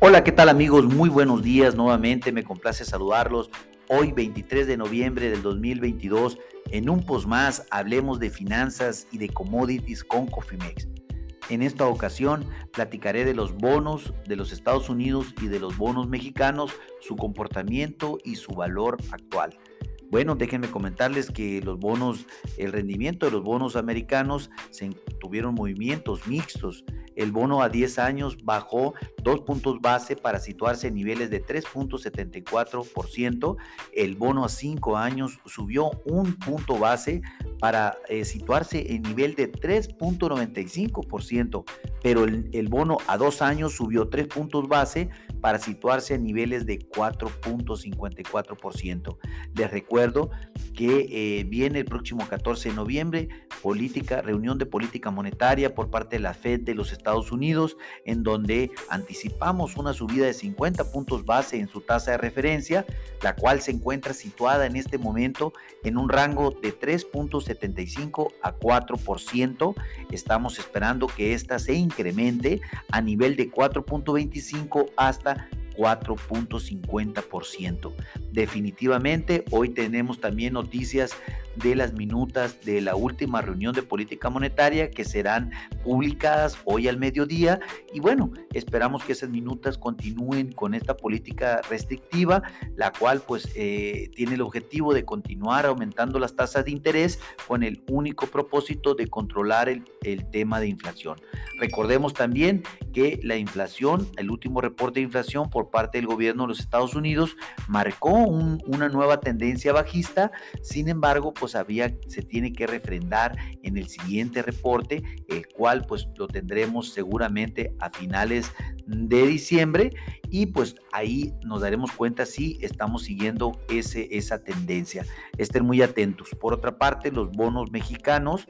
Hola, ¿qué tal amigos? Muy buenos días nuevamente, me complace saludarlos. Hoy 23 de noviembre del 2022, en un post más, hablemos de finanzas y de commodities con Cofimex. En esta ocasión platicaré de los bonos de los Estados Unidos y de los bonos mexicanos, su comportamiento y su valor actual. Bueno, déjenme comentarles que los bonos, el rendimiento de los bonos americanos se tuvieron movimientos mixtos. El bono a 10 años bajó dos puntos base para situarse en niveles de 3.74%. El bono a 5 años subió un punto base para eh, situarse en nivel de 3.95%, pero el, el, bono a 2 años subió 3 puntos base para situarse en niveles de 4.54%. Les recuerdo que eh, viene el próximo 14 de noviembre política, reunión de política monetaria por parte de la Fed de los Estados Unidos, en donde anticipamos una subida de 50 puntos base en su tasa de referencia, la cual se encuentra situada en este momento en un rango de 3.75 a 4%. Estamos esperando que esta se incremente a nivel de 4.25 hasta 4.50%. Definitivamente, hoy tenemos también noticias de las minutas de la última reunión de política monetaria que serán publicadas hoy al mediodía y bueno, esperamos que esas minutas continúen con esta política restrictiva, la cual pues eh, tiene el objetivo de continuar aumentando las tasas de interés con el único propósito de controlar el, el tema de inflación. Recordemos también que la inflación, el último reporte de inflación por parte del gobierno de los Estados Unidos marcó una nueva tendencia bajista, sin embargo, pues había, se tiene que refrendar en el siguiente reporte, el cual pues lo tendremos seguramente a finales de diciembre y pues ahí nos daremos cuenta si estamos siguiendo ese, esa tendencia. Estén muy atentos. Por otra parte, los bonos mexicanos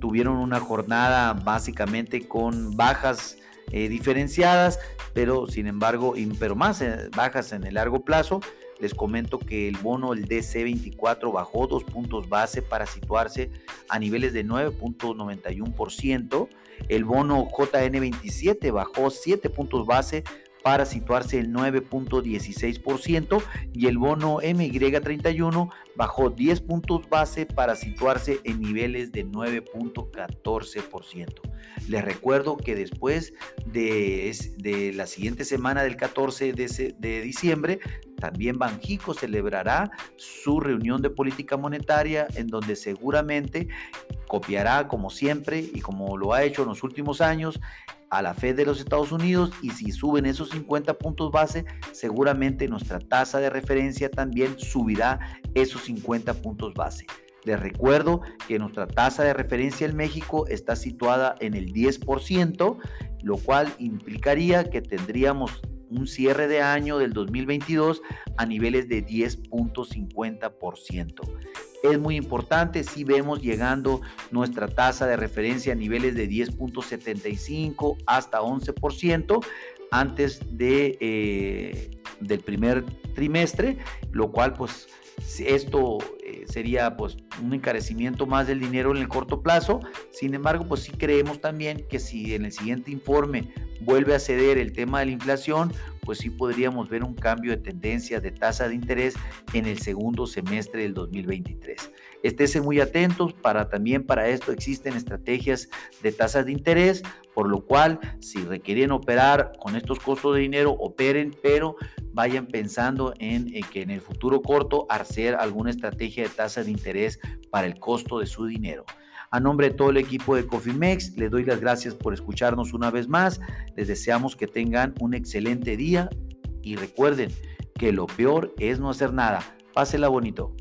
tuvieron una jornada básicamente con bajas eh, diferenciadas, pero sin embargo, pero más eh, bajas en el largo plazo. Les comento que el bono, el DC24, bajó dos puntos base para situarse a niveles de 9.91%. El bono JN27 bajó 7 puntos base para situarse en 9.16% y el bono MY31 bajó 10 puntos base para situarse en niveles de 9.14%. Les recuerdo que después de, de, la siguiente semana del 14 de, de diciembre, también Banjico celebrará su reunión de política monetaria en donde seguramente copiará como siempre y como lo ha hecho en los últimos años a la Fed de los Estados Unidos y si suben esos 50 puntos base, seguramente nuestra tasa de referencia también subirá esos 50 puntos base. Les recuerdo que nuestra tasa de referencia en México está situada en el 10%, lo cual implicaría que tendríamos un cierre de año del 2022 a niveles de 10.50%. Es muy importante. Si vemos llegando nuestra tasa de referencia a niveles de 10.75 hasta 11% antes de, eh, del primer trimestre, lo cual pues esto eh, sería pues un encarecimiento más del dinero en el corto plazo. Sin embargo, pues sí creemos también que si en el siguiente informe vuelve a ceder el tema de la inflación, pues sí podríamos ver un cambio de tendencia de tasa de interés en el segundo semestre del 2023. Estése muy atentos para también para esto existen estrategias de tasas de interés, por lo cual si requieren operar con estos costos de dinero, operen, pero vayan pensando en, que en el futuro corto hacer alguna estrategia de tasa de interés para el costo de su dinero. A nombre de todo el equipo de Cofimex, les doy las gracias por escucharnos una vez más. Les deseamos que tengan un excelente día y recuerden que lo peor es no hacer nada. Pásela bonito.